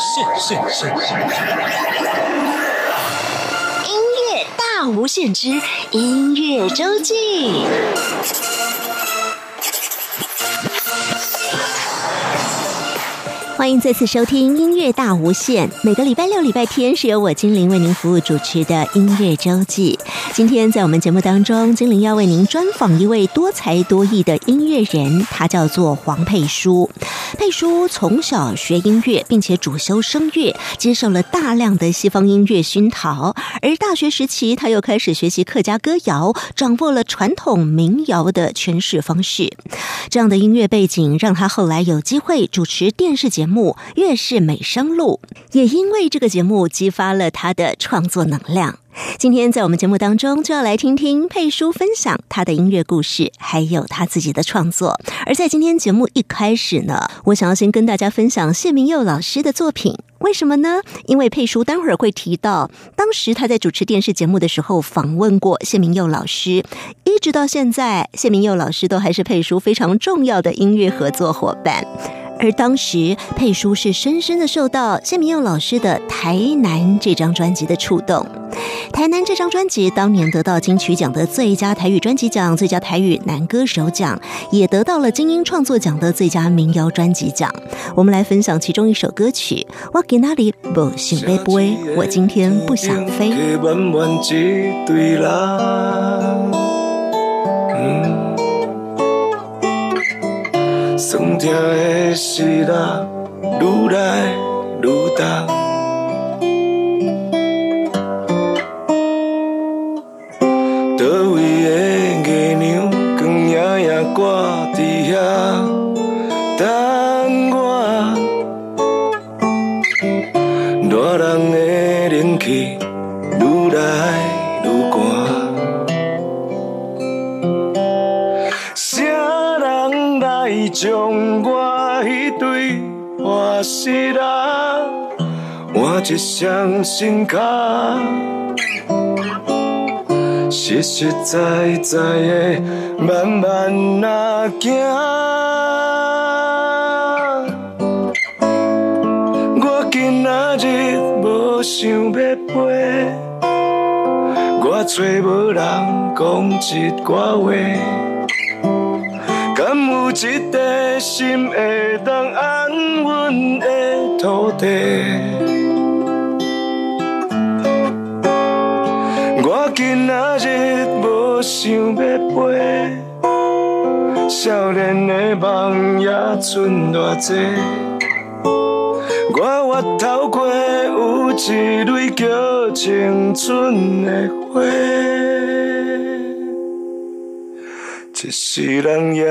现现现音乐大无限之音乐周记。欢迎再次收听音乐大无限。每个礼拜六、礼拜天是由我精灵为您服务主持的音乐周记。今天在我们节目当中，精灵要为您专访一位多才多艺的音乐人，他叫做黄佩书。佩书从小学音乐，并且主修声乐，接受了大量的西方音乐熏陶。而大学时期，他又开始学习客家歌谣，掌握了传统民谣的诠释方式。这样的音乐背景，让他后来有机会主持电视节目《乐视美声录》，也因为这个节目激发了他的创作能量。今天在我们节目当中，就要来听听佩叔分享他的音乐故事，还有他自己的创作。而在今天节目一开始呢，我想要先跟大家分享谢明佑老师的作品。为什么呢？因为佩叔待会儿会提到，当时他在主持电视节目的时候访问过谢明佑老师，一直到现在，谢明佑老师都还是佩叔非常重要的音乐合作伙伴。而当时佩叔是深深的受到谢明佑老师的《台南》这张专辑的触动，《台南》这张专辑当年得到金曲奖的最佳台语专辑奖、最佳台语男歌手奖，也得到了金鹰创作奖的最佳民谣专辑奖。我们来分享其中一首歌曲《我给那里不想飞飞》，我今天不想飞。酸痛的时日愈来愈重，倒位的一双新脚，实实在在的慢慢啊行。我今仔日无想要飞，我找无人讲一寡话。敢有一块心会当安稳的土地？今仔日无想要飞，少年的梦也剩偌济。我额头过有一蕊叫青春的花。一世人也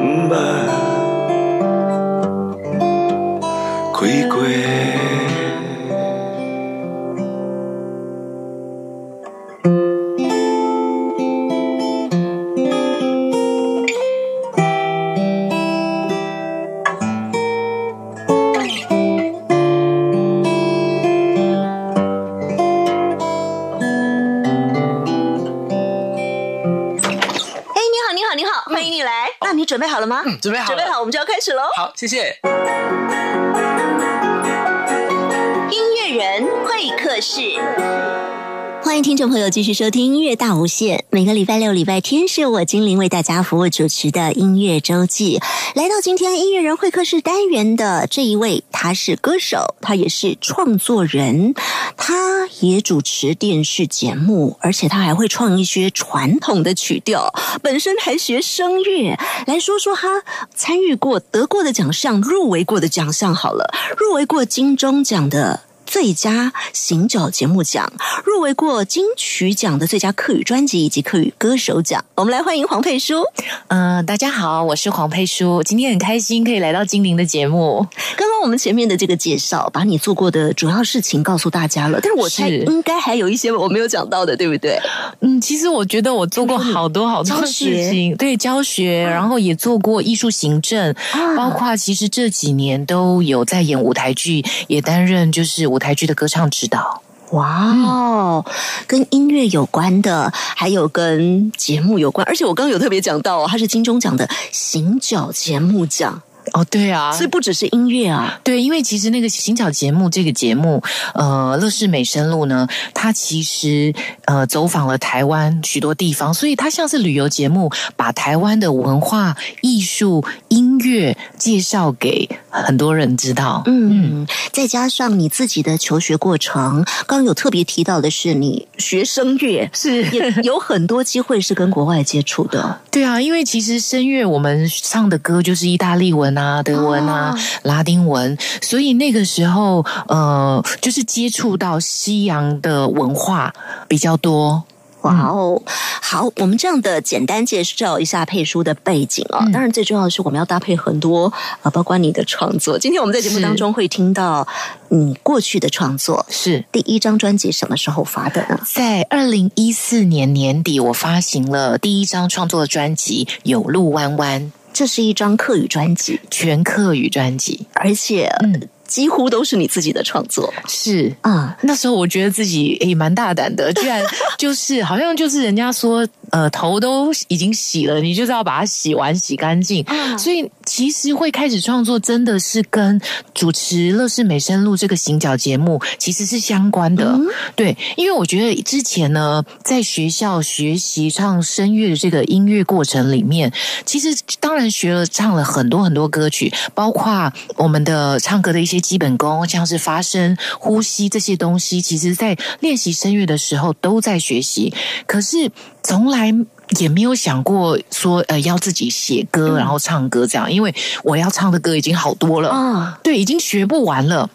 毋捌开过。了吗？嗯，准备好，准备好，我们就要开始喽。好，谢谢。音乐人会客室。欢迎听众朋友继续收听音乐大无限。每个礼拜六、礼拜天是我精灵为大家服务主持的音乐周记。来到今天音乐人会客室单元的这一位，他是歌手，他也是创作人，他也主持电视节目，而且他还会创一些传统的曲调，本身还学声乐。来说说他参与过、得过的奖项、入围过的奖项好了，入围过金钟奖的。最佳行脚节目奖，入围过金曲奖的最佳客语专辑以及客语歌手奖。我们来欢迎黄佩书。嗯，大家好，我是黄佩书，今天很开心可以来到精灵的节目。刚刚我们前面的这个介绍，把你做过的主要事情告诉大家了，但是我猜应该还有一些我没有讲到的，对不对？嗯，其实我觉得我做过好多好多事情，对教学，然后也做过艺术行政，包括其实这几年都有在演舞台剧，也担任就是舞台剧的歌唱指导。哇哦，跟音乐有关的，还有跟节目有关，而且我刚刚有特别讲到，它是金钟奖的行脚节目奖。哦，对啊，所以不只是音乐啊，对，因为其实那个行脚节目这个节目，呃，乐视美声录呢，它其实呃走访了台湾许多地方，所以它像是旅游节目，把台湾的文化、艺术、音乐介绍给很多人知道。嗯，嗯再加上你自己的求学过程，刚刚有特别提到的是你学声乐，是也有很多机会是跟国外接触的。对啊，因为其实声乐我们唱的歌就是意大利文啊、德文啊、拉丁文，所以那个时候呃，就是接触到西洋的文化比较多。哇哦，好，我们这样的简单介绍一下佩书的背景啊。当然，最重要的是我们要搭配很多啊，包括你的创作。今天我们在节目当中会听到你过去的创作，是第一张专辑什么时候发的呢？在二零一四年年底，我发行了第一张创作专辑《有路弯弯》，这是一张客语专辑，全客语专辑，而且嗯。几乎都是你自己的创作，是啊。那时候我觉得自己也蛮大胆的，居然就是好像就是人家说。呃，头都已经洗了，你就是要把它洗完、洗干净。所以其实会开始创作，真的是跟主持《乐视美声录》这个行脚节目其实是相关的。对，因为我觉得之前呢，在学校学习唱声乐的这个音乐过程里面，其实当然学了唱了很多很多歌曲，包括我们的唱歌的一些基本功，像是发声、呼吸这些东西，其实在练习声乐的时候都在学习。可是从来。也没有想过说呃要自己写歌然后唱歌这样，因为我要唱的歌已经好多了。啊，对，已经学不完了。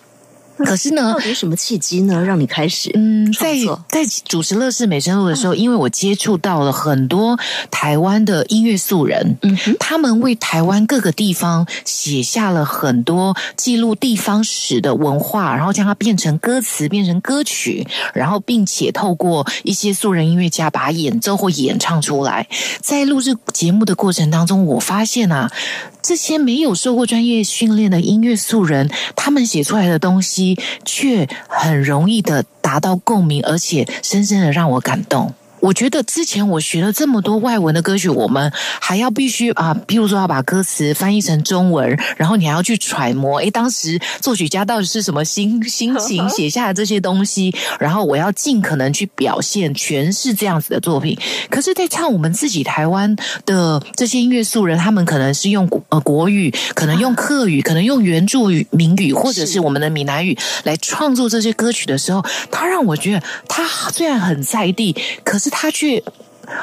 可是呢，到底什么契机呢，让你开始嗯，在在主持乐视美声录的时候，因为我接触到了很多台湾的音乐素人，嗯，他们为台湾各个地方写下了很多记录地方史的文化，然后将它变成歌词，变成歌曲，然后并且透过一些素人音乐家把它演奏或演唱出来。在录制节目的过程当中，我发现啊。这些没有受过专业训练的音乐素人，他们写出来的东西却很容易的达到共鸣，而且深深的让我感动。我觉得之前我学了这么多外文的歌曲，我们还要必须啊，譬如说要把歌词翻译成中文，然后你还要去揣摩，诶，当时作曲家到底是什么心 心情写下的这些东西，然后我要尽可能去表现诠释这样子的作品。可是，在唱我们自己台湾的这些音乐素人，他们可能是用呃国语，可能用客语，可能用原住民语，或者是我们的闽南语来创作这些歌曲的时候，他让我觉得他虽然很在地，可是。他却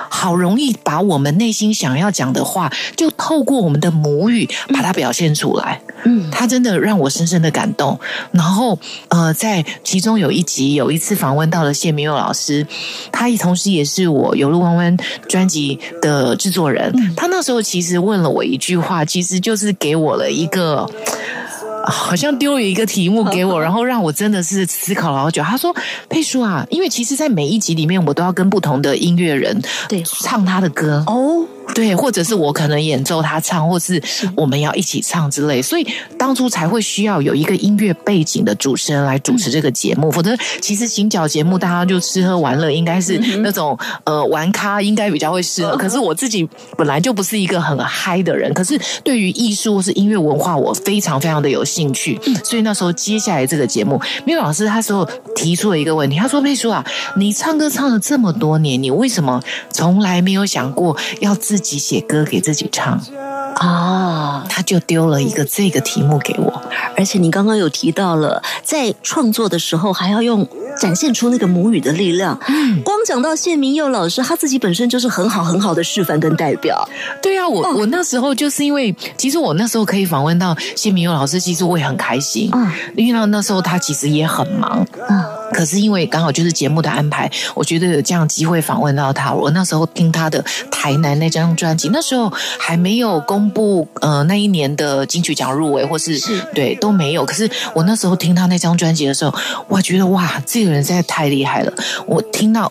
好容易把我们内心想要讲的话，就透过我们的母语把它表现出来。嗯，他真的让我深深的感动。然后，呃，在其中有一集有一次访问到了谢明佑老师，他同时也是我《有路弯弯》专辑的制作人。他那时候其实问了我一句话，其实就是给我了一个。好像丢了一个题目给我，然后让我真的是思考了好久。他说：“佩叔啊，因为其实，在每一集里面，我都要跟不同的音乐人对唱他的歌哦。”对，或者是我可能演奏他唱，或是我们要一起唱之类，所以当初才会需要有一个音乐背景的主持人来主持这个节目。否则，其实行脚节目大家就吃喝玩乐，应该是那种呃玩咖应该比较会适合。可是我自己本来就不是一个很嗨的人，可是对于艺术或是音乐文化，我非常非常的有兴趣。所以那时候接下来这个节目，缪老师他时候提出了一个问题，他说：“佩叔啊，你唱歌唱了这么多年，你为什么从来没有想过要自？”自己写歌给自己唱啊，他就丢了一个这个题目给我。而且你刚刚有提到了，在创作的时候还要用展现出那个母语的力量。嗯，光讲到谢明佑老师，他自己本身就是很好很好的示范跟代表。对啊，我我那时候就是因为，其实我那时候可以访问到谢明佑老师，其实我也很开心。嗯，因为那那时候他其实也很忙。嗯。可是因为刚好就是节目的安排，我觉得有这样机会访问到他。我那时候听他的台南那张专辑，那时候还没有公布呃那一年的金曲奖入围，或是对都没有。可是我那时候听他那张专辑的时候，我觉得哇，这个人实在太厉害了。我听到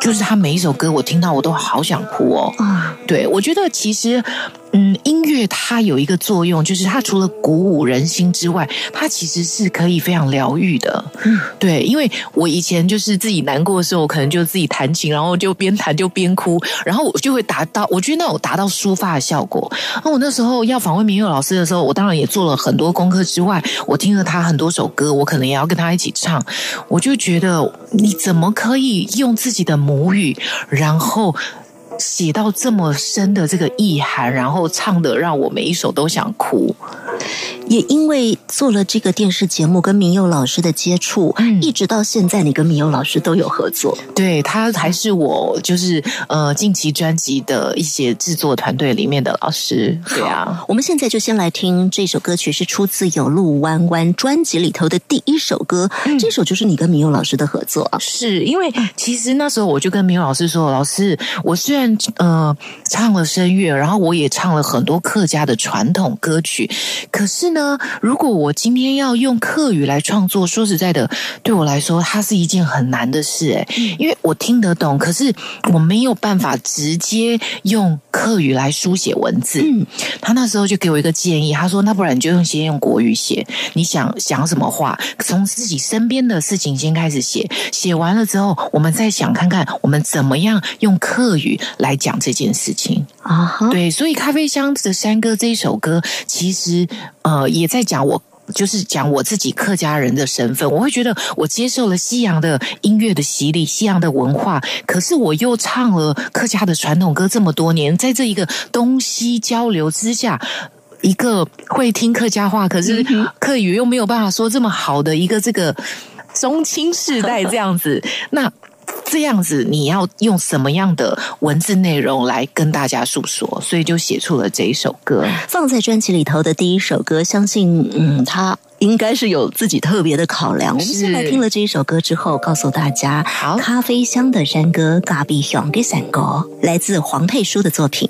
就是他每一首歌，我听到我都好想哭哦。啊对，我觉得其实嗯，音乐它有一个作用，就是它除了鼓舞人心之外，它其实是可以非常疗愈的。嗯，对，因为我以前就是自己难过的时候，我可能就自己弹琴，然后就边弹就边哭，然后我就会达到，我觉得那种达到抒发的效果。那我那时候要访问明佑老师的时候，我当然也做了很多功课之外，我听了他很多首歌，我可能也要跟他一起唱。我就觉得，你怎么可以用自己的母语，然后？写到这么深的这个意涵，然后唱的让我每一首都想哭。也因为做了这个电视节目，跟明佑老师的接触，嗯，一直到现在，你跟明佑老师都有合作。对他还是我就是呃近期专辑的一些制作团队里面的老师。对啊，我们现在就先来听这首歌曲，是出自《有路弯弯》专辑里头的第一首歌。这首就是你跟明佑老师的合作。是因为其实那时候我就跟明佑老师说：“老师，我虽然呃唱了声乐，然后我也唱了很多客家的传统歌曲，可是呢。”，如果我今天要用客语来创作，说实在的，对我来说，它是一件很难的事，诶，因为我听得懂，可是我没有办法直接用客语来书写文字。嗯，他那时候就给我一个建议，他说：“那不然你就用先用国语写，你想想什么话，从自己身边的事情先开始写，写完了之后，我们再想看看我们怎么样用客语来讲这件事情。”啊，对，所以《咖啡香的山歌》这一首歌，其实呃也在讲我，就是讲我自己客家人的身份。我会觉得我接受了西洋的音乐的洗礼，西洋的文化，可是我又唱了客家的传统歌这么多年，在这一个东西交流之下，一个会听客家话，可是客语又没有办法说这么好的一个这个中青世代这样子，那。这样子，你要用什么样的文字内容来跟大家诉说？所以就写出了这一首歌，放在专辑里头的第一首歌。相信，嗯，他应该是有自己特别的考量。我们现在听了这一首歌之后，告诉大家，好，咖啡香的山歌，咖比熊的山歌，来自黄佩书的作品。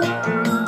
Música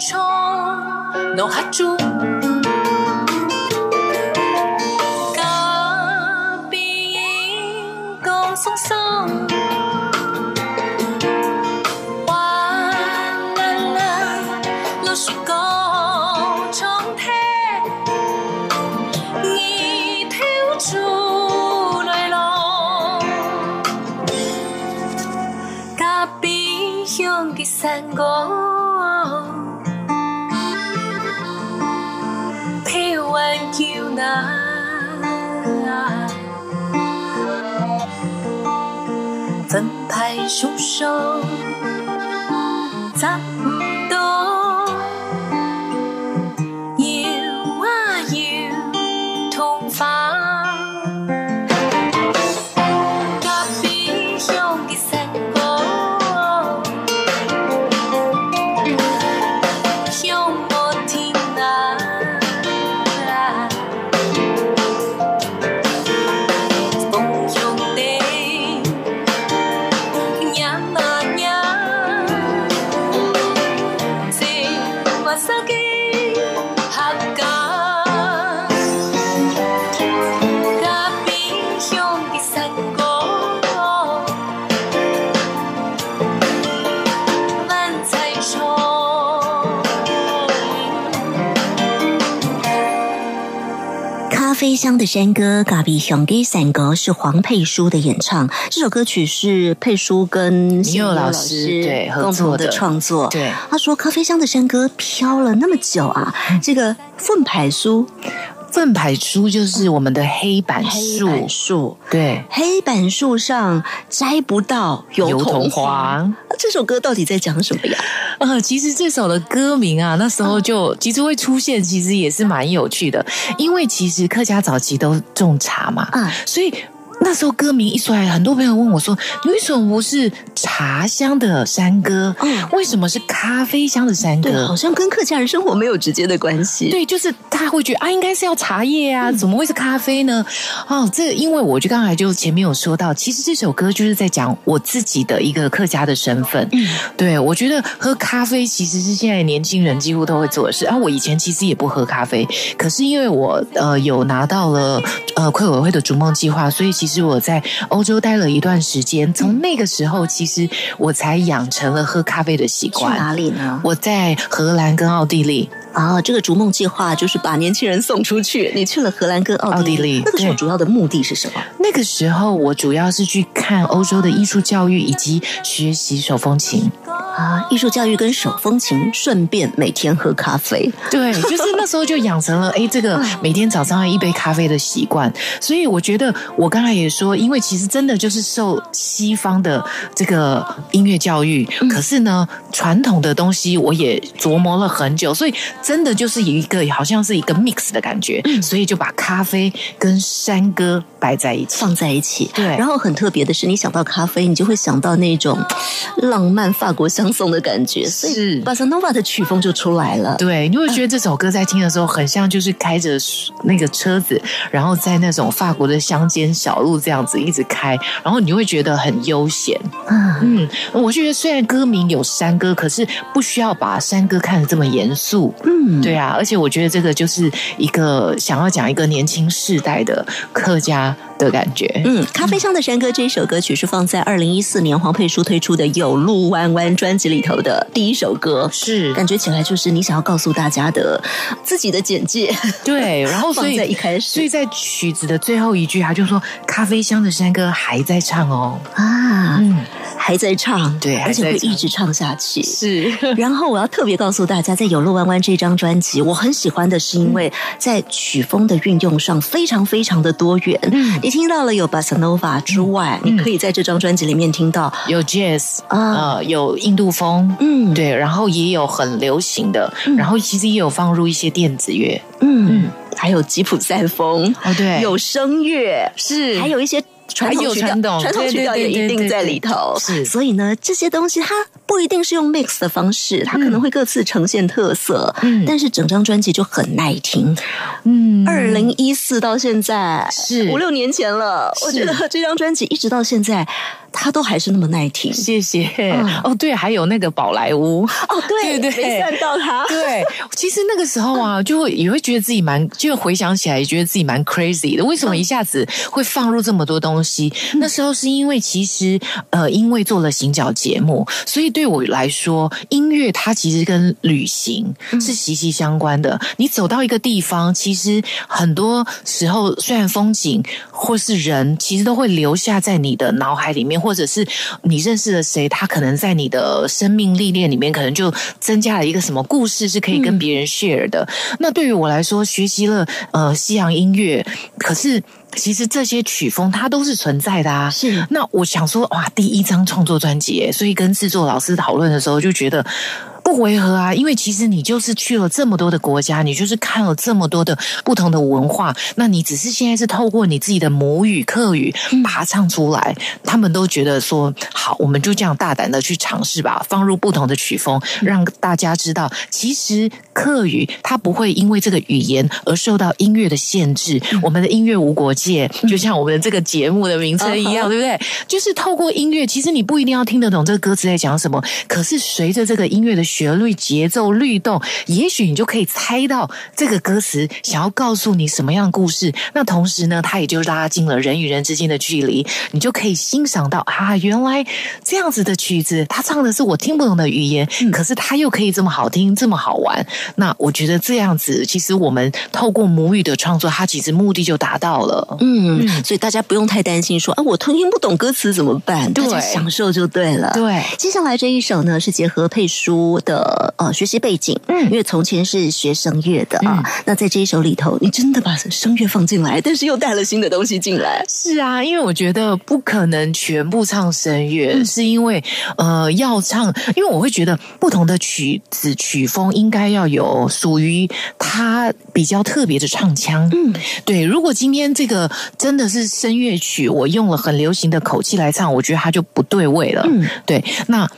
冲，弄哈住。手，咋的山歌《嘎比熊给山歌》是黄佩书的演唱，这首歌曲是佩书跟米佑老师对合作的。共同的创作。对。他说咖啡香的山歌飘了那么久啊，这个凤牌书粪牌书就是我们的黑板黑树，板树。对，黑板树上摘不到油油桐桐花。这首歌到底在讲什么呀？呃，其实这首的歌名啊，那时候就 其实会出现，其实也是蛮有趣的，因为其实客家早期都种茶嘛，啊所以。那时候歌名一出来，很多朋友问我说：“你为什么不是茶香的山歌？嗯为什么是咖啡香的山对，歌？”好像跟客家人生活没有直接的关系。对，就是他会觉得啊，应该是要茶叶嗯啊，怎么会是咖啡呢？哦，这因为我就刚才就前面有说到，其实这首歌就是在讲我自己的一个客家的身份。嗯，对我觉得喝咖啡其实是现在年轻人几乎都会做的事。啊，我以前其实也不喝咖啡，可是因为我呃有拿到了呃快委会的逐梦计划，所以其实我在欧洲待了一段时间，从那个时候其实我才养成了喝咖啡的习惯去惯。哪里呢？我在荷兰跟奥地利。啊，这个逐梦计划就是把年轻人送出去。你去了荷兰跟奥地利，奥地利那个时候主要的目的是什么？那个时候，我主要是去看欧洲的艺术教育以及学习手风琴。啊，艺术教育跟手风琴，顺便每天喝咖啡。对，就是那时候就养成了 哎，这个每天早上一杯咖啡的习惯。所以我觉得，我刚才也说，因为其实真的就是受西方的这个音乐教育，可是呢，传统的东西我也琢磨了很久，所以真的就是有一个好像是一个 mix 的感觉，所以就把咖啡跟山歌摆在一起。放在一起，对然后很特别的是，你想到咖啡，你就会想到那种浪漫法国香颂的感觉，所以是巴塞诺瓦的曲风就出来了。对，你会觉得这首歌在听的时候，很像就是开着那个车子，然后在那种法国的乡间小路这样子一直开，然后你会觉得很悠闲。啊，嗯，我觉得虽然歌名有山歌，可是不需要把山歌看得这么严肃。嗯，对啊，而且我觉得这个就是一个想要讲一个年轻世代的客家的感觉。嗯，咖啡香的山歌这一首歌曲是放在二零一四年黄佩书推出的《有路弯弯》专辑里头的第一首歌，是感觉起来就是你想要告诉大家的自己的简介。对，然后所以放在一开始所以在曲子的最后一句，他就说：“咖啡香的山歌还在唱哦。啊，嗯，还在唱，对而且会一直唱下去。是然后我要特别告诉大家，在《有路弯弯》这张专辑，我很喜欢的是因为在曲风的运用上非常非常的多元。嗯你听到了有 Bossa Nova 之外，嗯你可以在这张专辑里面听到，有 jazz 啊。呃，有印度风，嗯。对，然后也有很流行的，嗯。然后其实也有放入一些电子乐，嗯，还有吉普赛风，哦，对。有声乐，是。还有一些。传统曲调传，统曲调也一定在里头。是。所以呢，这些东西它不一定是用 mix 的方式，它可能会各自呈现特色。嗯但是整张专辑就很耐听。嗯二零一四到现在是五六年前了，我觉得这张专辑一直到现在它都还是那么耐听。谢谢。哦，对，还有那个宝莱坞。哦，对对对，没算到他。对，其实那个时候啊，就会也会觉得自己蛮，就回想起来也觉得自己蛮 crazy 的。为什么一下子会放入这么多东西？那时候是因为其实呃，因为做了行脚节目，所以对我来说，音乐它其实跟旅行是息息相关的。你走到一个地方，其实很多时候虽然风景或是人，其实都会留下在你的脑海里面，或者是你认识了谁，他可能在你的生命历练里面，可能就增加了一个什么故事是可以跟别人 share 的。那对于我来说，学习了呃西洋音乐，可是其实这些曲风它都是存在的啊。是，那我想说，哇，第一张创作专辑，所以跟制作老师讨论的时候，就觉得。不违和啊，因为其实你就是去了这么多的国家，你就是看了这么多的不同的文化，那你只是现在是透过你自己的母语客语把它唱出来，他们都觉得说好，我们就这样大胆的去尝试吧，放入不同的曲风，让大家知道，其实客语它不会因为这个语言而受到音乐的限制，我们的音乐无国界，就像我们的这个节目的名称一样，对不对？就是透过音乐，其实你不一定要听得懂这个歌词在讲什么，可是随着这个音乐的。旋律、节奏、律动，也许你就可以猜到这个歌词想要告诉你什么样的故事。那同时呢，它也就拉近了人与人之间的距离，你就可以欣赏到啊，原来这样子的曲子，他唱的是我听不懂的语言，可是他又可以这么好听，这么好玩。那我觉得这样子，其实我们透过母语的创作，它其实目的就达到了。嗯，所以大家不用太担心说啊，我听不懂歌词怎么办？对，享受就对了。对，接下来这一首呢，是结合配书。的呃学习背景，嗯，因为从前是学声乐的啊，那在这一首里头，你真的把声乐放进来，但是又带了新的东西进来。是啊，因为我觉得不可能全部唱声乐，是因为呃要唱，因为我会觉得不同的曲子曲风应该要有属于它比较特别的唱腔。嗯，对，如果今天这个真的是声乐曲，我用了很流行的口气来唱，我觉得它就不对味了。嗯，对，那。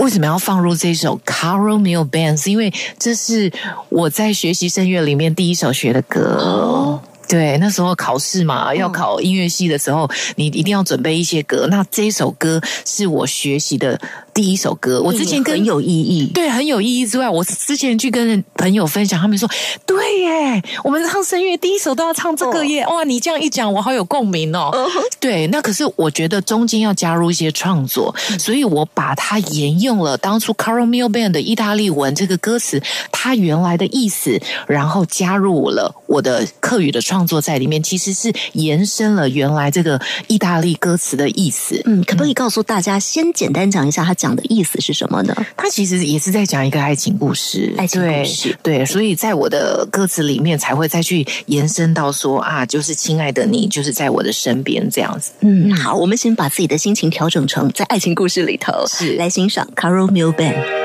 为什么要放入这首《Carol Mill Band》？因为这是我在学习声乐里面第一首学的歌。对，那时候考试嘛，要考音乐系的时候，你一定要准备一些歌。那这首歌是我学习的。第一首歌，我之前很有意义，对，很有意义之外，我之前去跟朋友分享，他们说，对耶，我们唱声乐第一首都要唱这个耶，哇，你这样一讲，我好有共鸣哦。对，那可是我觉得中间要加入一些创作，所以我把它沿用了当初 Carol Mill Band 的意大利文这个歌词，它原来的意思，然后加入了我的课语的创作在里面，其实是延伸了原来这个意大利歌词的意思。嗯，可不可以告诉大家，先简单讲一下他。讲的意思是什么呢？他其实也是在讲一个爱情故事，爱情故事。对，所以在我的歌词里面才会再去延伸到说啊，就是亲爱的你，就是在我的身边这样子。嗯，好，我们先把自己的心情调整成在爱情故事里头，是来欣赏 Carol Milban。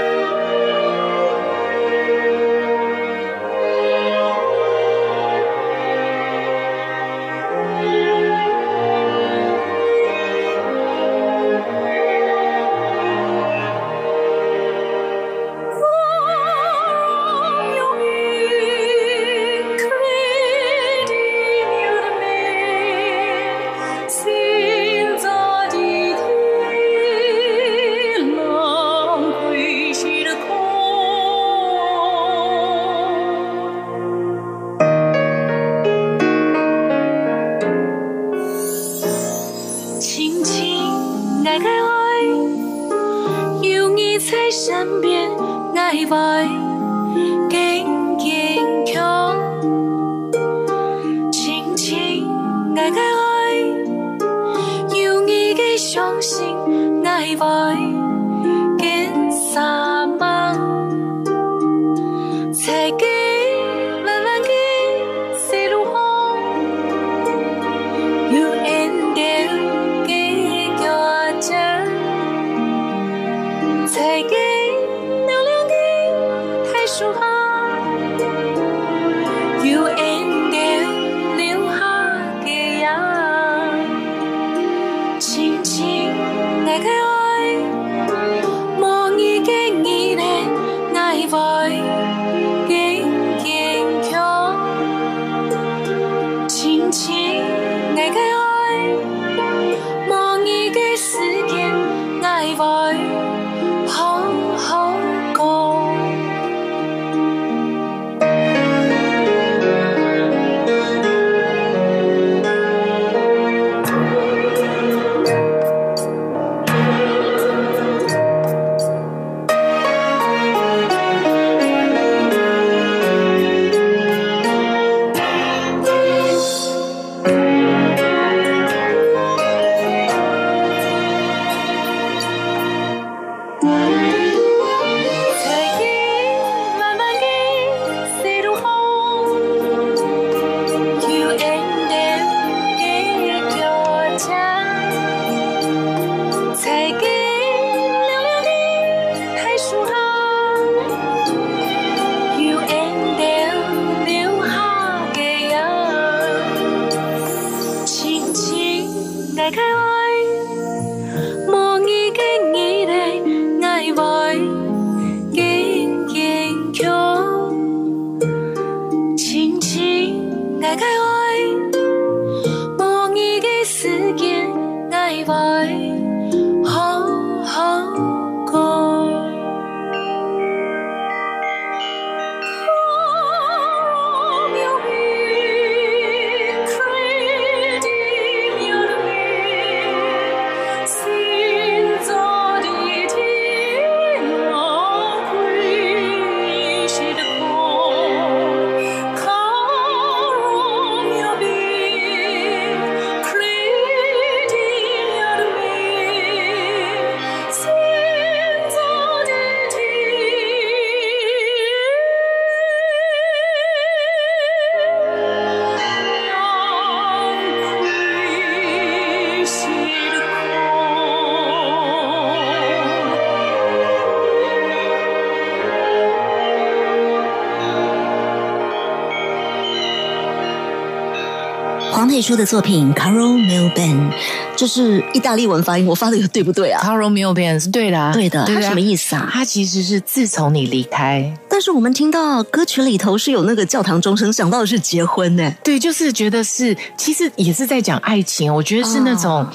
佩书的作品《Caro m i l b a n》，这是意大利文发音，我发的对不对啊？Caro m i l b a n 是对的，对的。它什么意思啊？它其实是自从你离开，但是我们听到歌曲里头是有那个教堂钟声，想到的是结婚呢。对，就是觉得是，其实也是在讲爱情。我觉得是那种，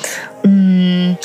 嗯，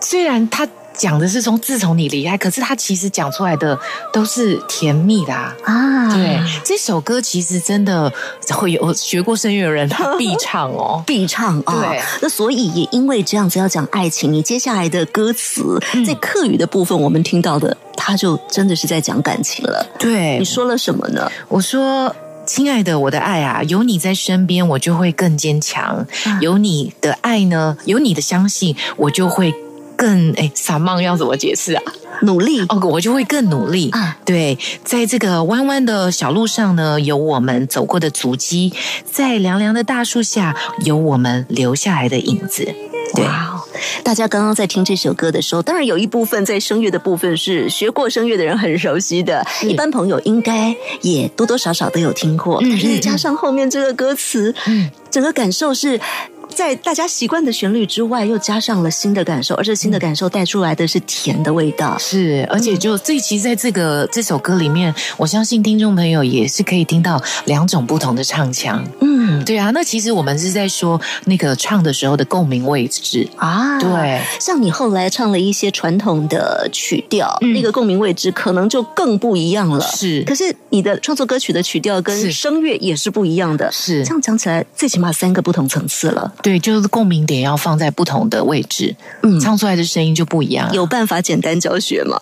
虽然他。讲的是从自从你离开，可是他其实讲出来的都是甜蜜的啊！对，这首歌其实真的会有学过声乐的人他 必唱哦，必唱啊！对，那所以也因为这样子要讲爱情，你接下来的歌词在课语的部分，我们听到的他就真的是在讲感情了。对，你说了什么呢？我说：“亲爱的，我的爱啊，有你在身边，我就会更坚强；有你的爱呢，有你的相信，我就会。”更哎，撒梦要怎么解释啊？努力哦，我就会更努力啊！对，在这个弯弯的小路上呢，有我们走过的足迹；在凉凉的大树下，有我们留下来的影子。对，大家刚刚在听这首歌的时候，当然有一部分在声乐的部分是学过声乐的人很熟悉的，一般朋友应该也多多少少都有听过。但是加上后面这个歌词，嗯，整个感受是。在大家习惯的旋律之外，又加上了新的感受，而这新的感受带出来的是甜的味道。是，而且就这其实在这个这首歌里面，我相信听众朋友也是可以听到两种不同的唱腔。嗯，对啊，那其实我们是在说那个唱的时候的共鸣位置啊。对，像你后来唱了一些传统的曲调，那个共鸣位置可能就更不一样了。是，可是你的创作歌曲的曲调跟声乐也是不一样的。是，这样讲起来，最起码三个不同层次了。对，就是共鸣点要放在不同的位置，嗯，唱出来的声音就不一样。有办法简单教学吗？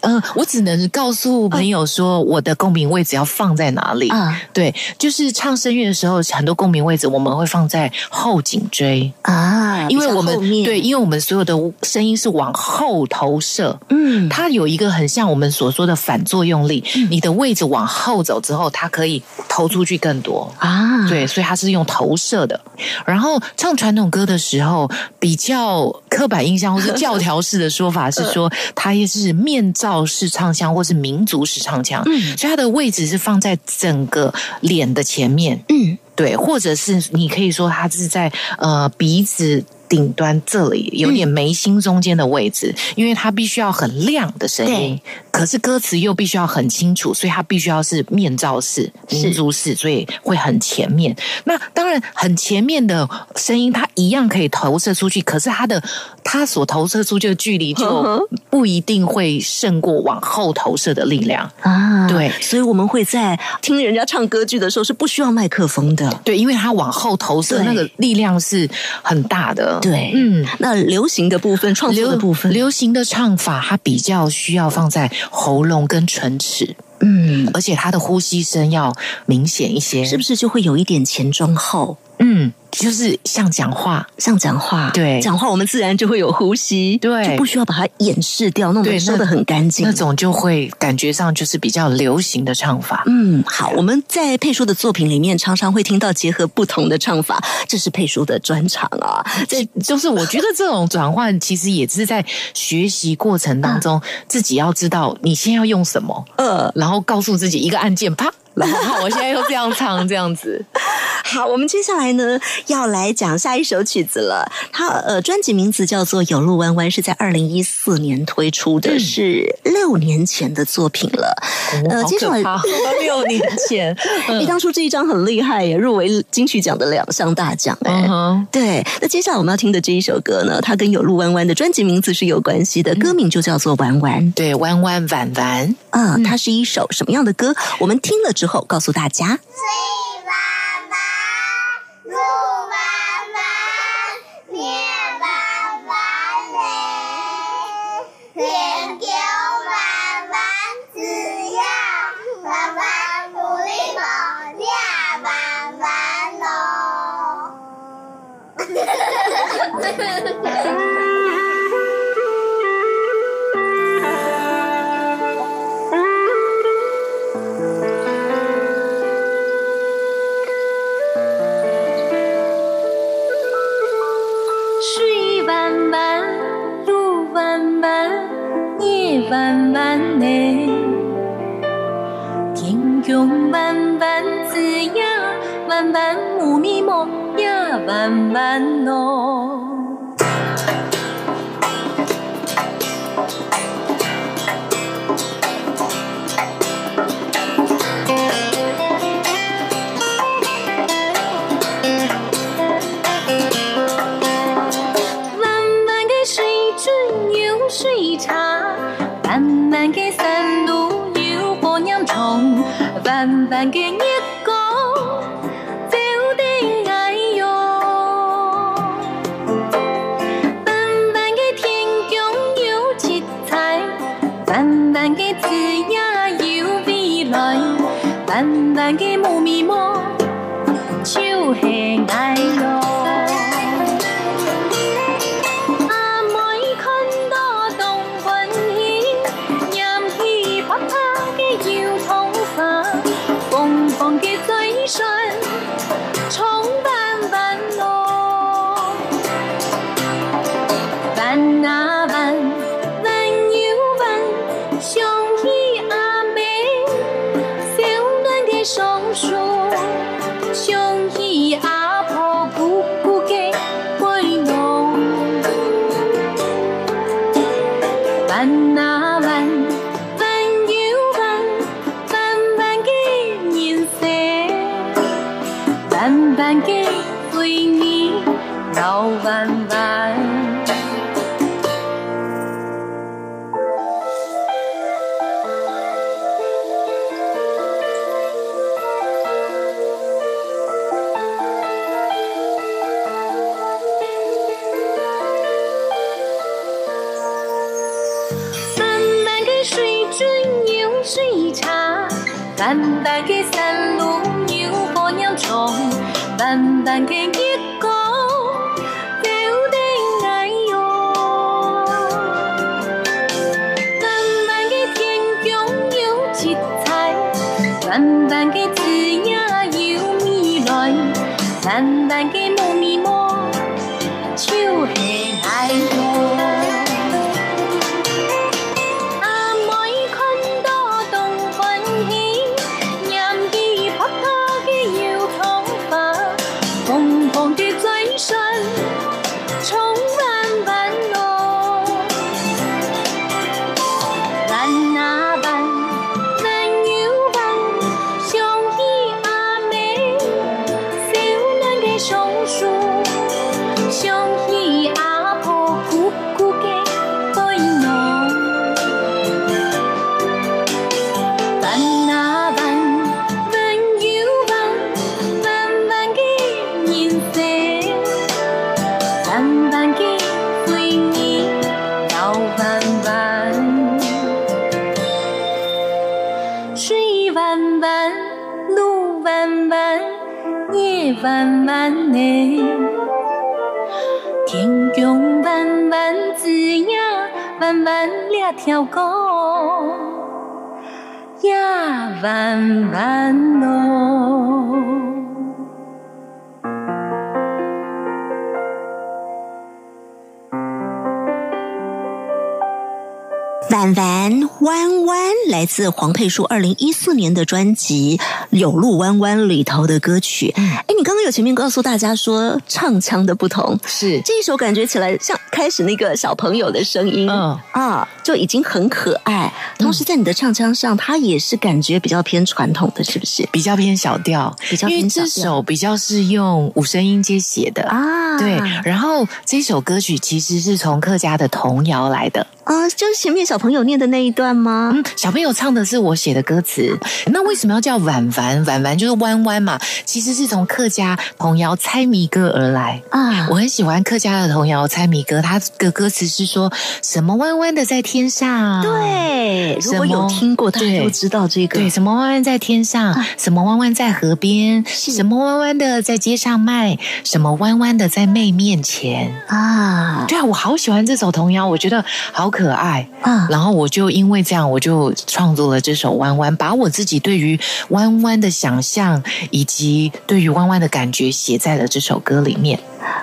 嗯，我只能告诉朋友说，我的共鸣位置要放在哪里啊？对，就是唱声乐的时候，很多共鸣位置我们会放在后颈椎啊，因为我们对，因为我们所有的声音是往后投射，嗯，它有一个很像我们所说的反作用力，你的位置往后走之后，它可以投出去更多啊。对，所以它是用投。射的，然后唱传统歌的时候，比较刻板印象或是教条式的说法是说，它也是面罩式唱腔或是民族式唱腔，嗯，所以它的位置是放在整个脸的前面，嗯，对，或者是你可以说它是在呃鼻子。顶端这里有点眉心中间的位置，因为它必须要很亮的声音，可是歌词又必须要很清楚，所以它必须要是面罩式、民族式，所以会很前面。那当然，很前面的声音，它一样可以投射出去，可是它的它所投射出去的距离就不一定会胜过往后投射的力量啊。对，所以我们会在听人家唱歌剧的时候是不需要麦克风的，对，因为它往后投射那个力量是很大的。对，嗯，那流行的部分，创作的部分，流行的唱法，它比较需要放在喉咙跟唇齿，嗯，而且它的呼吸声要明显一些，是不是就会有一点前中后？嗯。就是像讲话，像讲话，对，讲话我们自然就会有呼吸，对，就不需要把它掩饰掉，弄得说的很干净，那种就会感觉上就是比较流行的唱法。嗯，好，我们在佩叔的作品里面常常会听到结合不同的唱法，这是佩叔的专长啊。这就是我觉得这种转换其实也是在学习过程当中，自己要知道你先要用什么，呃，然后告诉自己一个按键，啪。然后我现在又这样唱，这样子。好，我们接下来呢要来讲下一首曲子了。它呃，专辑名字叫做《有路弯弯》，是在二零一四年推出的，是六年前的作品了。呃，接下来 六年前，你当初这一张很厉害耶，入围金曲奖的两项大奖哎。对，那接下来我们要听的这一首歌呢，它跟《有路弯弯》的专辑名字是有关系的，歌名就叫做《弯弯》。对，弯弯弯弯。啊，它是一首什么样的歌？我们听了之后告诉大家。天空弯弯，只有弯弯弯，木咪摸也弯弯咯。婉婉弯弯来自黄佩书二零一四年的专辑《有路弯弯》里头的歌曲。哎、你刚刚有前面告诉大家说唱腔的不同，是这一首感觉起来像开始那个小朋友的声音，嗯啊，就已经很可爱。同时在你的唱腔上，它也是感觉比较偏传统的，是不是？比较偏小调，比较偏因为这首比较是用五声音阶写的。啊，对，然后这首歌曲其实是从客家的童谣来的。啊，就是前面小朋友念的那一段吗？嗯，小朋友唱的是我写的歌词。那为什么要叫婉婉？婉婉就是弯弯嘛，其实是从客家童谣猜谜歌而来。啊，我很喜欢客家的童谣猜谜歌，它的歌词是说什么弯弯的在天上，对，如果有听过，大家对都知道这个。对，什么弯弯在天上，什么弯弯在河边，什么弯弯的在街上卖，什么弯弯的在妹面前。啊对啊，我好喜欢这首童谣，我觉得好可爱。啊，然后我就因为这样，我就创作了这首《弯弯》，把我自己对于弯弯的想象以及对于弯弯的感觉写在了这首歌里面。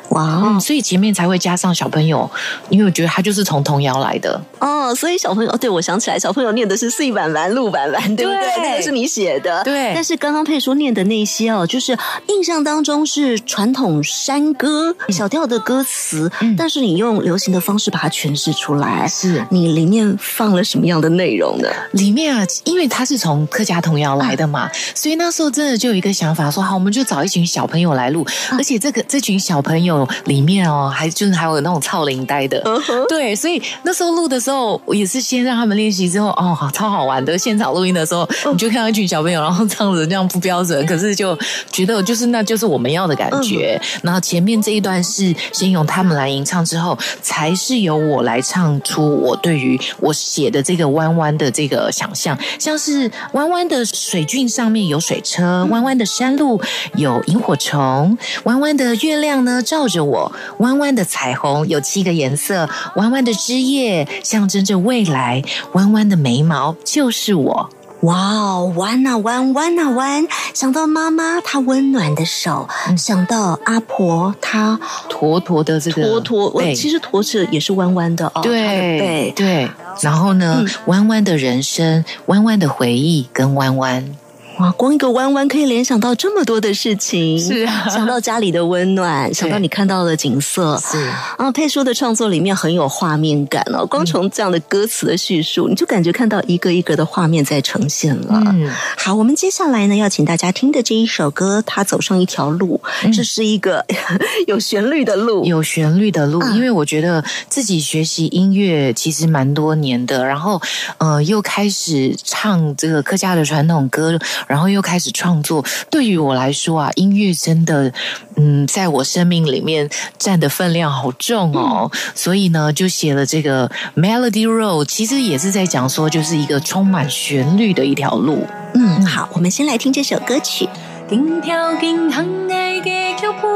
哇嗯，所以前面才会加上小朋友，因为我觉得他就是从童谣来的。哦，所以小朋友，哦，对我想起来，小朋友念的是“岁板板路板板”，对不对？对。那个是你写的，对。但是刚刚佩说念的那些哦，就是印象当中是传统山歌小调的歌词，嗯。但是你用流行的方式把它诠释出来，是你里面放了什么样的内容呢？里面啊，因为他是从客家童谣来的嘛，所以那时候真的就有一个想法说，好，我们就找一群小朋友来录，而且这个这群小朋友里面哦，还就是还有那种操铃呆的，对，所以那时候录的时候，我也是先让他们练习之后，哦，好超好玩的。现场录音的时候，你就看到一群小朋友，然后唱着这样不标准，可是就觉得就是那就是我们要的感觉。然后前面这一段是先用他们来吟唱，之后才是由我来唱出我对于我写的这个弯弯的这个想象，像是弯弯的水郡上面有水车，弯弯的山路有萤火虫，弯弯的月亮呢照着我，弯弯的彩虹有七个颜色，弯弯的枝叶象征着未来，弯弯的眉毛就是我。哇哦，弯啊弯，弯啊弯，想到妈妈她温暖的手，想到阿婆她坨坨的这个坨坨，我其实坨子也是弯弯的哦，对。对，然后呢，嗯。弯弯的人生，弯弯的回忆跟弯弯，哇，光一个弯弯可以联想到这么多的事情，是啊。想到家里的温暖，想到你看到的景色，是。啊，佩叔的创作里面很有画面感哦。光从这样的歌词的叙述，你就感觉看到一个一个的画面在呈现了。嗯，好，我们接下来呢要请大家听的这一首歌，它走上一条路，这是一个 有旋律的路，有旋律的路，嗯因为我觉得自己学习音乐其实蛮多年的，然后呃又开始唱这个客家的传统歌，然后又开始创作。对于我来说啊，音乐真的嗯，在我生命里面占的分量好重哦，所以呢，就写了这个 Melody Road，其实也是在讲说，就是一个充满旋律的一条路。嗯，好，我们先来听这首歌曲。經條經行藝嘅腳步，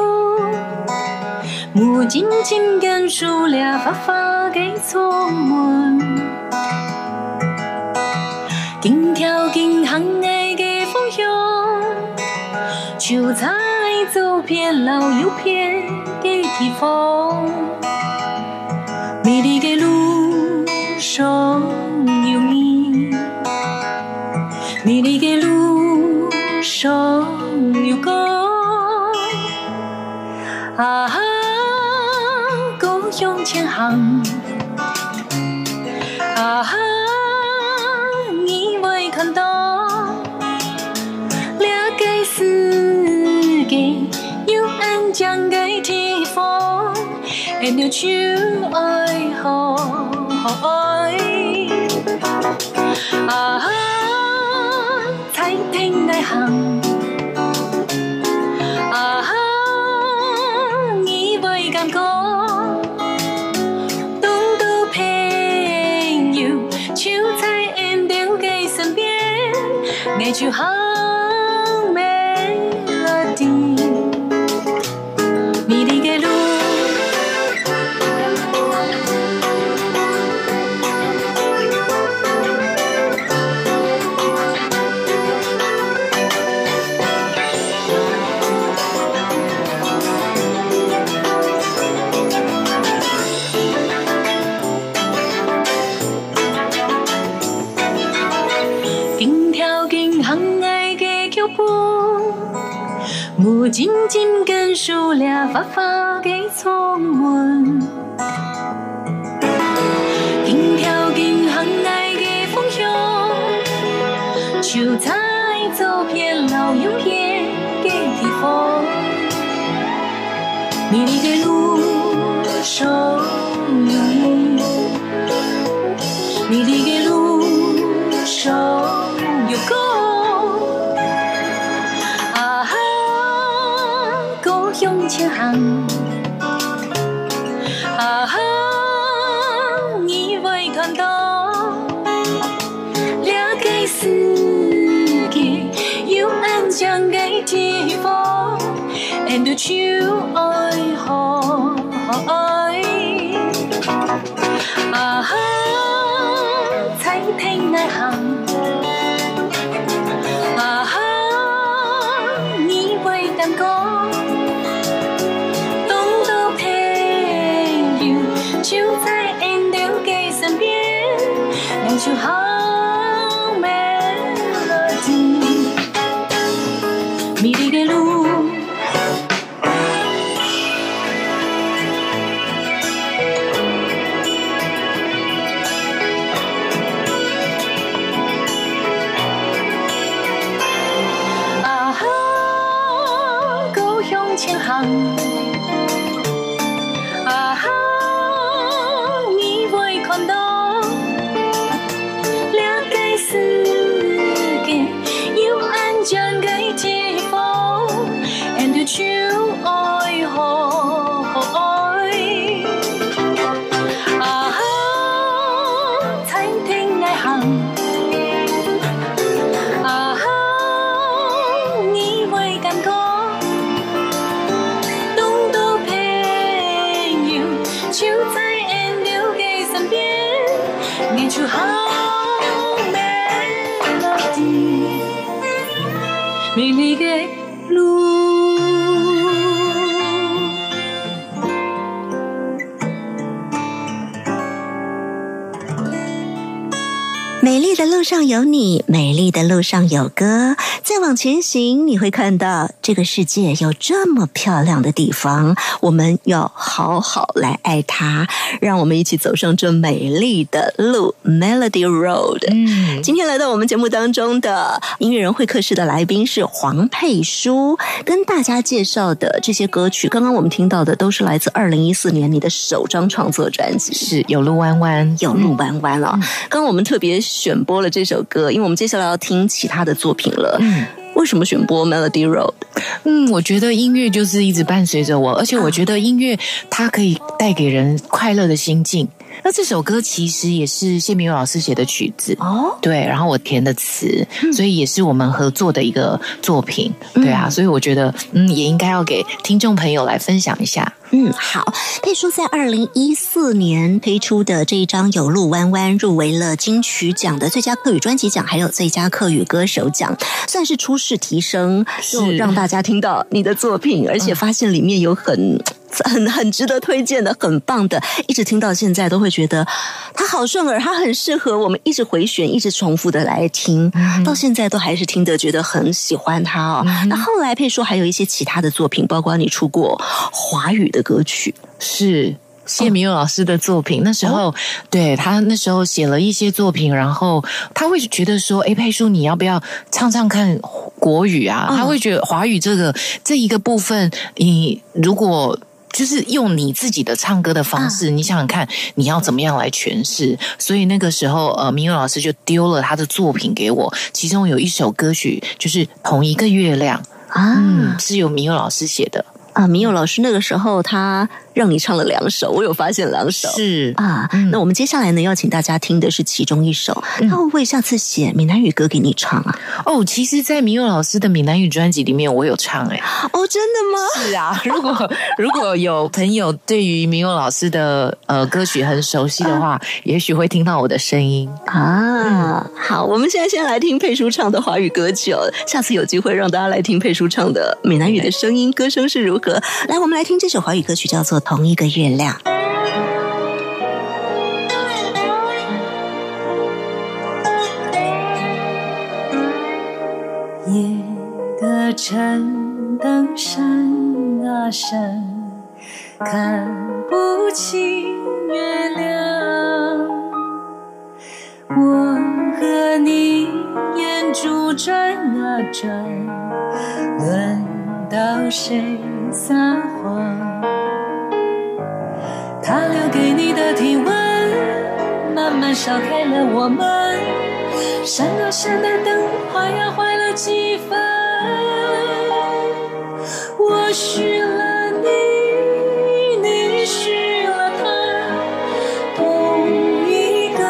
无尽情感數量發發嘅充滿。經條經行就在走遍老右邊嘅地方。美麗嘅路上有你。美麗嘅路上有歌，啊哈，共向前行，，and you choose 愛好愛。啊，才聽愛行。啊，你會感覺，懂得朋友就在 and 嘅身邊，愛就好 melody，無盡情感數量發發嘅充滿。經條經行愛嘅風向，就在左邊老右邊嘅地方。美麗嘅路上有你，美麗嘅路上有歌，前行，啊哈，你會看到，兩個世界有安靜嘅地方，and you 愛丽的路上有你，美丽的路上有歌。再往前行，你会看到这个世界有这么漂亮的地方，我们要好好来爱它。让我们一起走上这美丽的路，Melody Road。嗯，今天来到我们节目当中的音乐人会客室的来宾是黄佩书，跟大家介绍的这些歌曲，刚刚我们听到的都是来自二零一四年你的首张创作专辑。是有路弯弯，有路弯弯了、刚刚我们特别选播了这首歌，因为我们接下来要听其他的作品了。嗯为什么选播 Melody Road？嗯，我觉得音乐就是一直伴随着我，而且我觉得音乐它可以带给人快乐的心境。那这首歌其实也是谢明佑老师写的曲子。哦，对，然后我填的词，所以也是我们合作的一个作品，对啊，所以我觉得，嗯，也应该要给听众朋友来分享一下。嗯，好。佩叔在二零一四年推出的这一张《有路弯弯》入围了金曲奖的最佳客语专辑奖，还有最佳客语歌手奖，算是初试提升，是就让大家听到你的作品，而且发现里面有很。很很值得推荐的，很棒的，一直听到现在都会觉得它好顺耳，它很适合我们一直回旋、一直重复的来听，到现在都还是听得觉得很喜欢它哦。那后来佩说还有一些其他的作品，包括你出过华语的歌曲，是谢明佑老师的作品。那时候，对他那时候写了一些作品，然后他会觉得说：“哎，佩叔，你要不要唱唱看国语啊？”嗯他会觉得华语这个这一个部分，你如果。就是用你自己的唱歌的方式，你想想看，你要怎么样来诠释？所以那个时候，呃，明佑老师就丢了他的作品给我，其中有一首歌曲就是《同一个月亮》，啊嗯，是由明佑老师写的，啊！明友老师那个时候他让你唱了两首，我有发现两首。是啊，嗯那我们接下来呢，要请大家听的是其中一首。他会不会下次写闽南语歌给你唱啊？哦，其实，在明佑老师的闽南语专辑里面，我有唱哎、哦，真的吗？是啊，如果如果有朋友对于明佑老师的呃歌曲很熟悉的话，也许会听到我的声音。啊，好，我们现在先来听佩叔唱的华语歌曲哦，下次有机会让大家来听佩叔唱的闽南语的声音，歌声是如何。来，我们来听这首华语歌曲，叫做《同一个月亮》。夜的城灯闪啊闪，看不清月亮。我和你眼珠转啊转，轮到谁撒谎？他留给你的体温，慢慢烧开了我们。闪啊闪的灯，坏呀坏了几分。我许了你，你许了他，同一个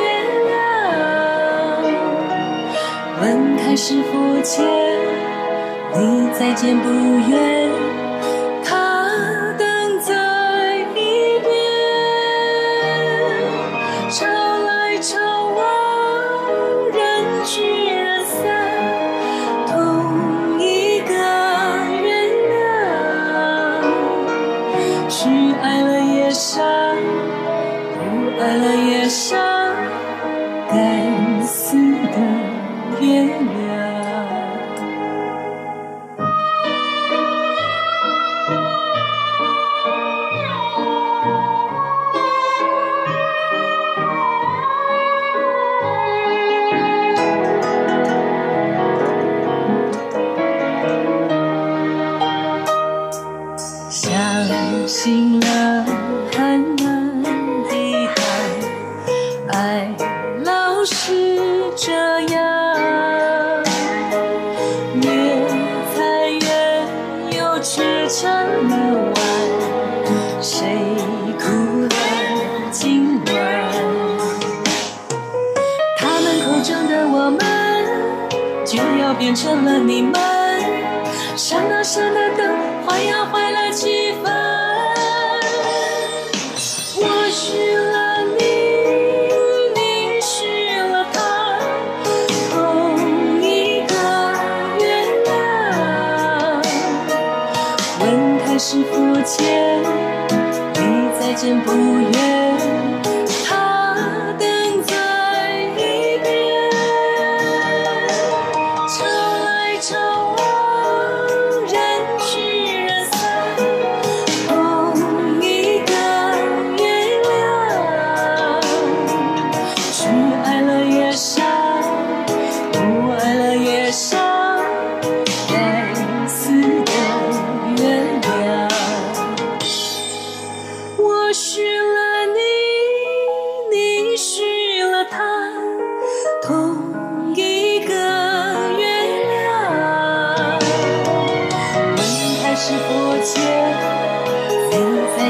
月亮。问开是否见，你再见不远。去爱了也伤，不爱了也伤，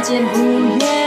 见不远。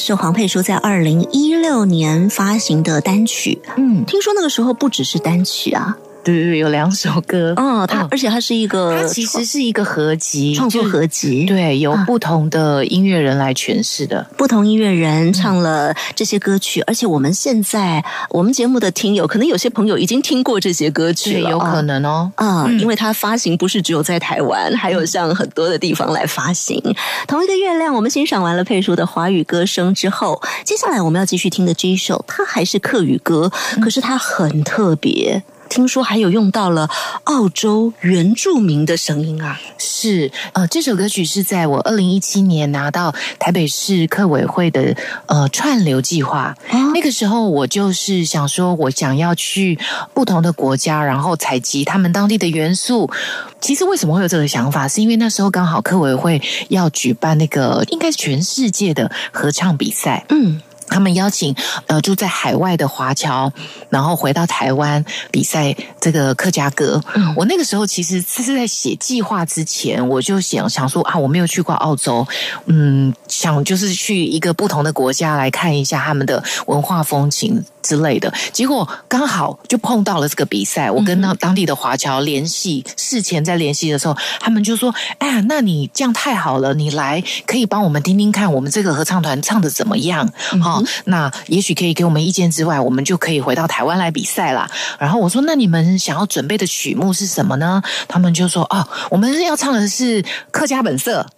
是黄佩书在二零一六年发行的单曲，嗯，听说那个时候不只是单曲啊，对对对，有两首歌，嗯，它、嗯。而且它是一个它其实是一个合集，创作合集，对，由啊不同的音乐人来诠释的。不同音乐人唱了这些歌曲，而且我们现在我们节目的听友，可能有些朋友已经听过这些歌曲对，了，有可能哦。啊、嗯。因为它发行不是只有在台湾，还有像很多的地方来发行。同一个月亮，我们欣赏完了佩叔的华语歌声之后，接下来我们要继续听的这一首，它还是客语歌，可是它很特别。听说还有用到了澳洲原住民的声音啊！是，呃，这首歌曲是在我二零一七年拿到台北市客委会的呃串流计划。哦那个时候我就是想说，我想要去不同的国家，然后采集他们当地的元素。其实为什么会有这个想法？是因为那时候刚好客委会要举办那个应该是全世界的合唱比赛。嗯，他们邀请呃住在海外的华侨，然后回到台湾比赛这个客家歌。嗯。我那个时候其实是在写计划之前，我就想想说啊，我没有去过澳洲，嗯，想就是去一个不同的国家来看一下他们的文化风情之类的。结果刚好就碰到了这个比赛，我跟当当地的华侨联系，事前在联系的时候，他们就说：“哎呀，那你这样太好了，你来可以帮我们听听看，我们这个合唱团唱的怎么样？哈、那也许可以给我们意见之外，我们就可以回到台湾来比赛啦。”然后我说：“那你们想要准备的曲目是什么呢？”他们就说：“哦，我们要唱的是客家本色。”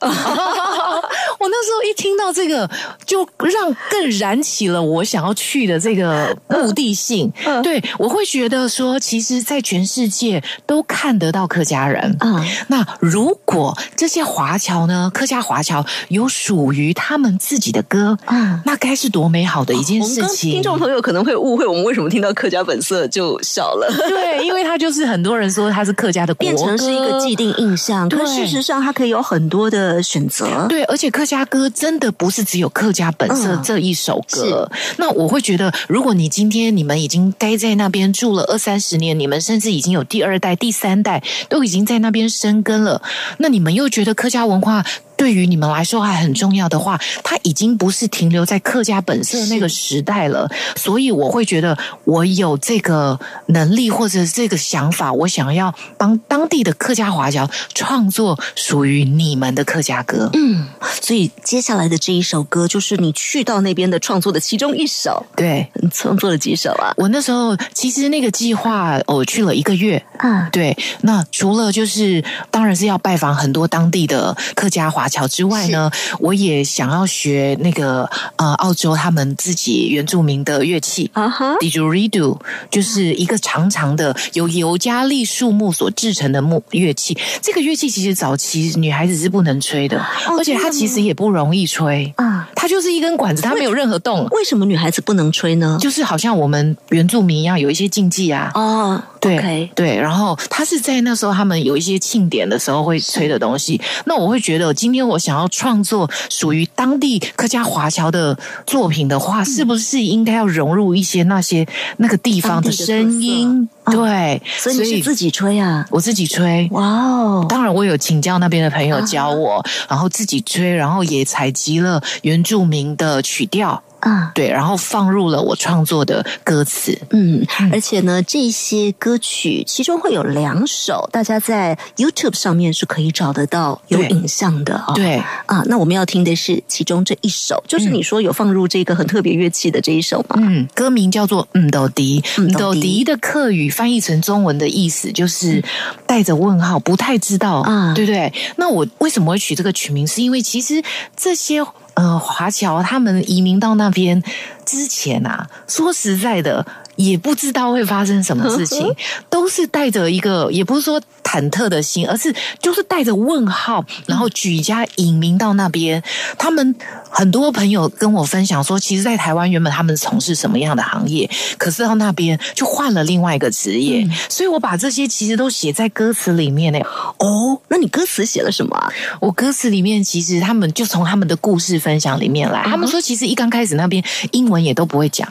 我那时候一听到这个，就让更燃起了我想要去的这个目的性。对我会觉得说，其实，在全世界都看得到客家人。啊，那如果这些华侨呢，客家华侨有属于他们自己的歌，嗯那该是多美好的一件事情。听众朋友可能会误会，我们为什么听到客家本色就笑了。对，因为他就是很多人说他是客家的国歌，变成是一个既定印象，可对事实上它可以有很多的选择。对，而且客家歌真的不是只有客家本色嗯这一首歌。那我会觉得，如果你今天你们已经待在那边住了二三十年，你们甚至已经有第二代、第三代都已经在那边生根了，那你们又觉得客家文化？对于你们来说还很重要的话，它已经不是停留在客家本色那个时代了。所以我会觉得，我有这个能力或者这个想法，我想要帮当地的客家华侨创作属于你们的客家歌。嗯，所以接下来的这一首歌就是你去到那边的创作的其中一首。对，你创作了几首啊？我那时候其实那个计划，我去了一个月。啊，对，那除了就是当然是要拜访很多当地的客家华侨之外呢，我也想要学那个呃澳洲他们自己原住民的乐器。啊哈，didgeridoo 就是一个长长的由尤加利树木所制成的木乐器。这个乐器其实早期女孩子是不能吹的，哦而且它其实也不容易吹。啊，它就是一根管子，它没有任何洞。为什么女孩子不能吹呢？就是好像我们原住民一样，有一些禁忌啊。哦，对对，然后他是在那时候他们有一些庆典的时候会吹的东西。那我会觉得，今天我想要创作属于当地客家华侨的作品的话，是不是应该要融入一些那些那个地方的声音？对，所以你是自己吹啊？我自己吹。哇哦！当然，我有请教那边的朋友教我，然后自己吹，然后也采集了原住民的曲调。啊，对，然后放入了我创作的歌词，嗯，而且呢，这些歌曲其中会有两首，大家在 YouTube 上面是可以找得到有影像的啊。对啊，那我们要听的是其中这一首，就是你说有放入这个很特别乐器的这一首嘛？嗯，歌名叫做《嗯斗迪》，嗯斗迪的客语翻译成中文的意思就是带着问号，不太知道啊，对不对？那我为什么会取这个曲名？是因为其实这些。呃，华侨他们移民到那边之前啊，说实在的，也不知道会发生什么事情，都是带着一个，也不是说忐忑的心，而是就是带着问号，然后举家移民到那边，他们。很多朋友跟我分享说，其实，在台湾原本他们从事什么样的行业，可是到那边就换了另外一个职业。所以我把这些其实都写在歌词里面呢。哦，那你歌词写了什么啊？我歌词里面其实他们就从他们的故事分享里面来。他们说，其实一刚开始那边英文也都不会讲，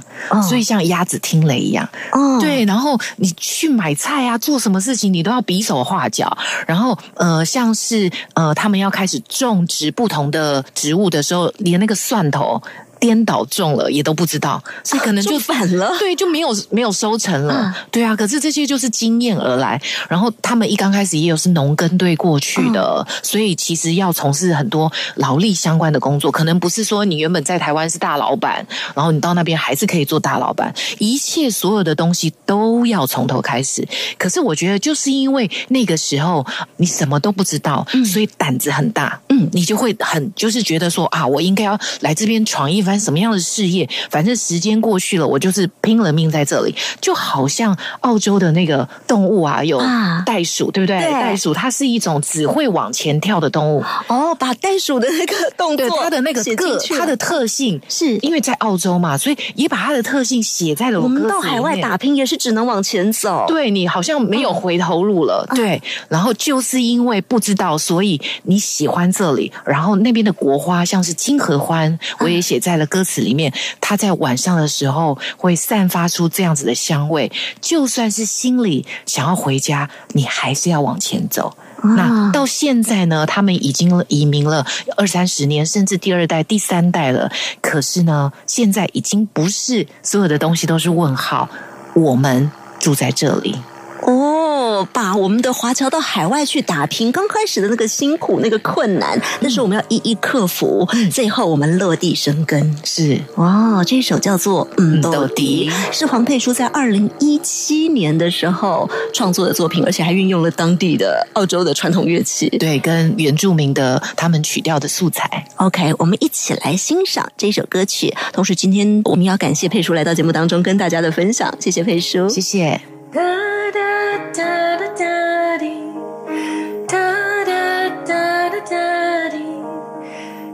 所以像鸭子听雷一样。哦，对。然后你去买菜啊，做什么事情你都要比手画脚。然后呃，像是呃，他们要开始种植不同的植物的时候。连那个蒜头。颠倒中了也都不知道，所以可能就反了，对，就没有没有收成了，对啊。可是这些就是经验而来，然后他们一刚开始也有是农耕队过去的，所以其实要从事很多劳力相关的工作，可能不是说你原本在台湾是大老板，然后你到那边还是可以做大老板，一切所有的东西都要从头开始。可是我觉得就是因为那个时候你什么都不知道，所以胆子很大，嗯，你就会很就是觉得说啊，我应该要来这边闯一番。什么样的事业？反正时间过去了，我就是拼了命在这里。就好像澳洲的那个动物啊，有袋鼠，对不对？袋鼠它是一种只会往前跳的动物。哦，把袋鼠的那个动作，它的那个个，它的特性是因为在澳洲嘛，所以也把它的特性写在了我们到海外打拼也是只能往前走。对你好像没有回头路了。对，然后就是因为不知道，所以你喜欢这里。然后那边的国花像是金合欢，我也写在了。歌词里面，它在晚上的时候会散发出这样子的香味。就算是心里想要回家，你还是要往前走。那到现在呢，他们已经移民了二三十年，甚至第二代、第三代了。可是呢，现在已经不是所有的东西都是问号。我们住在这里。哦，把我们的华侨到海外去打拼，刚开始的那个辛苦、那个困难，但是我们要一一克服，最后我们落地生根。是哇，这首叫做《嗯斗迪》，是黄佩书在二零一七年的时候创作的作品，而且还运用了当地的澳洲的传统乐器，对，跟原住民的他们曲调的素材。OK，我们一起来欣赏这首歌曲。同时，今天我们要感谢佩书来到节目当中跟大家的分享，谢谢佩书，谢谢。哒哒哒哒哒滴，哒哒哒哒哒滴，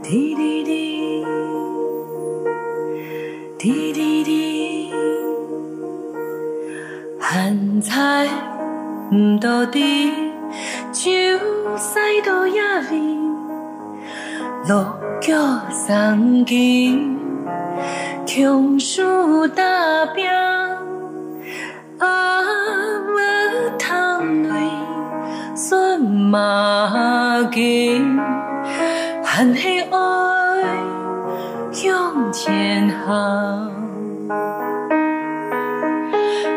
滴滴滴，滴滴滴。寒菜唔多滴，酒菜多也味，落脚双肩，强须打拼。马经，含起爱向前行，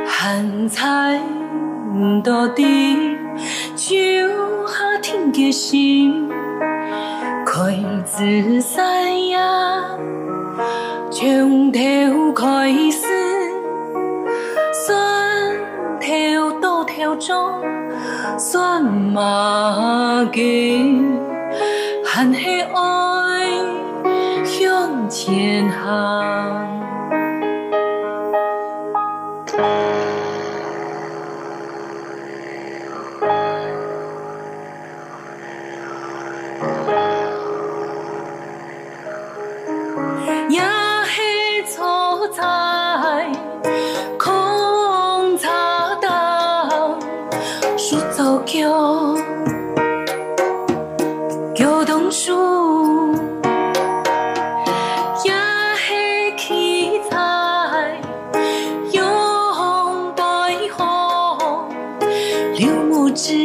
咸菜到底就下天嘅心，开自山呀，从头开始。条中算马经，含起爱向前行。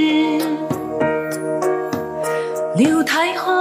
木枝，刘太欢。